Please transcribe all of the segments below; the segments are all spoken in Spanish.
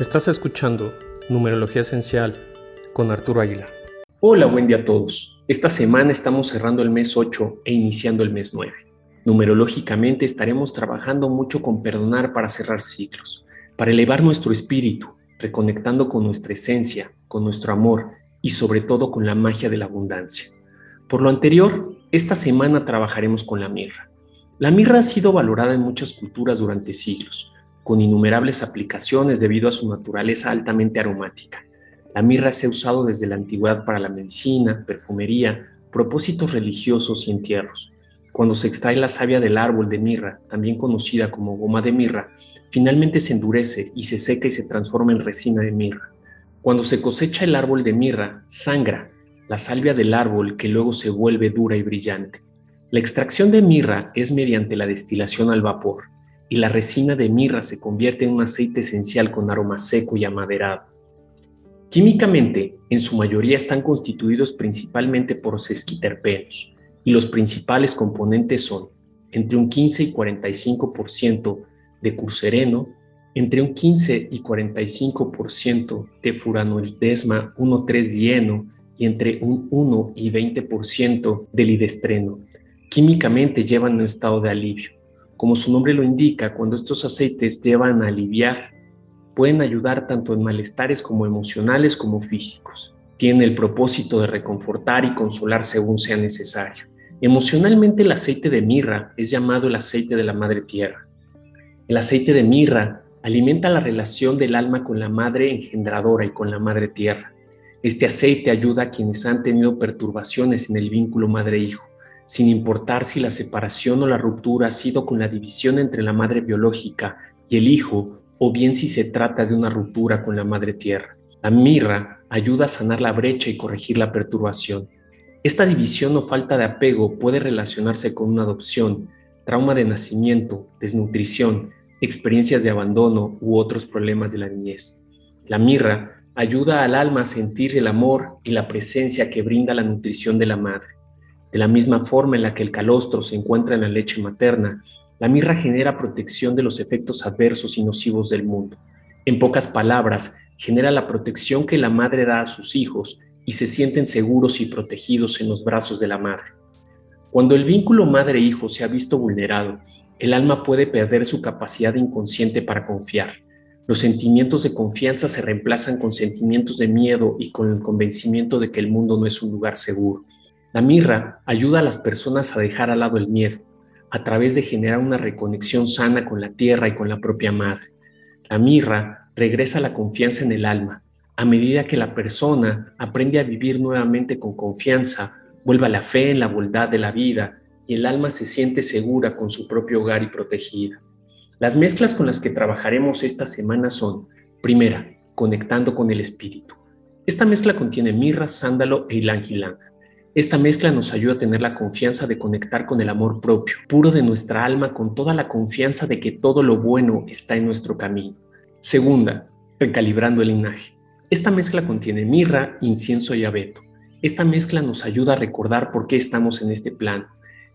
Estás escuchando Numerología Esencial con Arturo Aguilar. Hola, buen día a todos. Esta semana estamos cerrando el mes 8 e iniciando el mes 9. Numerológicamente estaremos trabajando mucho con perdonar para cerrar ciclos, para elevar nuestro espíritu, reconectando con nuestra esencia, con nuestro amor y sobre todo con la magia de la abundancia. Por lo anterior, esta semana trabajaremos con la mirra. La mirra ha sido valorada en muchas culturas durante siglos, con innumerables aplicaciones debido a su naturaleza altamente aromática. La mirra se ha usado desde la antigüedad para la medicina, perfumería, propósitos religiosos y entierros. Cuando se extrae la savia del árbol de mirra, también conocida como goma de mirra, finalmente se endurece y se seca y se transforma en resina de mirra. Cuando se cosecha el árbol de mirra, sangra la salvia del árbol que luego se vuelve dura y brillante. La extracción de mirra es mediante la destilación al vapor y la resina de mirra se convierte en un aceite esencial con aroma seco y amaderado. Químicamente, en su mayoría están constituidos principalmente por sesquiterpenos y los principales componentes son entre un 15 y 45% de cursereno, entre un 15 y 45% de furanolidesma 1,3-dieno y entre un 1 y 20% de lidestreno. Químicamente llevan un estado de alivio. Como su nombre lo indica, cuando estos aceites llevan a aliviar, pueden ayudar tanto en malestares como emocionales como físicos. Tienen el propósito de reconfortar y consolar según sea necesario. Emocionalmente el aceite de mirra es llamado el aceite de la madre tierra. El aceite de mirra alimenta la relación del alma con la madre engendradora y con la madre tierra. Este aceite ayuda a quienes han tenido perturbaciones en el vínculo madre-hijo, sin importar si la separación o la ruptura ha sido con la división entre la madre biológica y el hijo, o bien si se trata de una ruptura con la madre tierra. La mirra ayuda a sanar la brecha y corregir la perturbación. Esta división o falta de apego puede relacionarse con una adopción, trauma de nacimiento, desnutrición, experiencias de abandono u otros problemas de la niñez. La mirra ayuda al alma a sentir el amor y la presencia que brinda la nutrición de la madre. De la misma forma en la que el calostro se encuentra en la leche materna, la mirra genera protección de los efectos adversos y nocivos del mundo. En pocas palabras, genera la protección que la madre da a sus hijos y se sienten seguros y protegidos en los brazos de la madre. Cuando el vínculo madre-hijo se ha visto vulnerado, el alma puede perder su capacidad inconsciente para confiar los sentimientos de confianza se reemplazan con sentimientos de miedo y con el convencimiento de que el mundo no es un lugar seguro. La mirra ayuda a las personas a dejar al lado el miedo, a través de generar una reconexión sana con la tierra y con la propia madre. La mirra regresa la confianza en el alma. A medida que la persona aprende a vivir nuevamente con confianza, vuelve a la fe en la bondad de la vida y el alma se siente segura con su propio hogar y protegida. Las mezclas con las que trabajaremos esta semana son, primera, conectando con el espíritu. Esta mezcla contiene mirra, sándalo e ylang ylang. Esta mezcla nos ayuda a tener la confianza de conectar con el amor propio, puro de nuestra alma, con toda la confianza de que todo lo bueno está en nuestro camino. Segunda, recalibrando el linaje. Esta mezcla contiene mirra, incienso y abeto. Esta mezcla nos ayuda a recordar por qué estamos en este plano,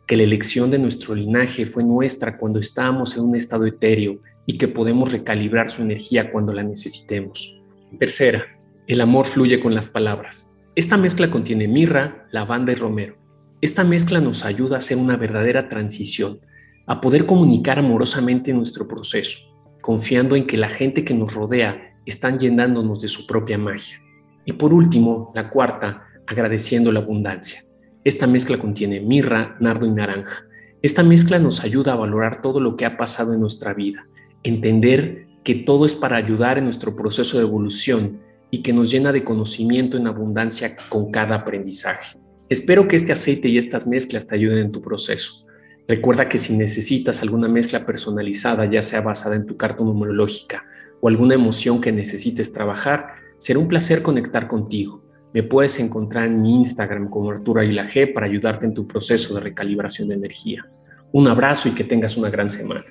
que la elección de nuestro linaje fue nuestra cuando estábamos en un estado etéreo y que podemos recalibrar su energía cuando la necesitemos. Tercera, el amor fluye con las palabras. Esta mezcla contiene mirra, lavanda y romero. Esta mezcla nos ayuda a hacer una verdadera transición, a poder comunicar amorosamente nuestro proceso, confiando en que la gente que nos rodea están llenándonos de su propia magia. Y por último, la cuarta, agradeciendo la abundancia. Esta mezcla contiene mirra, nardo y naranja. Esta mezcla nos ayuda a valorar todo lo que ha pasado en nuestra vida, entender que todo es para ayudar en nuestro proceso de evolución y que nos llena de conocimiento en abundancia con cada aprendizaje. Espero que este aceite y estas mezclas te ayuden en tu proceso. Recuerda que si necesitas alguna mezcla personalizada, ya sea basada en tu carta numerológica o alguna emoción que necesites trabajar, será un placer conectar contigo. Me puedes encontrar en mi Instagram como Arturo Aguila G para ayudarte en tu proceso de recalibración de energía. Un abrazo y que tengas una gran semana.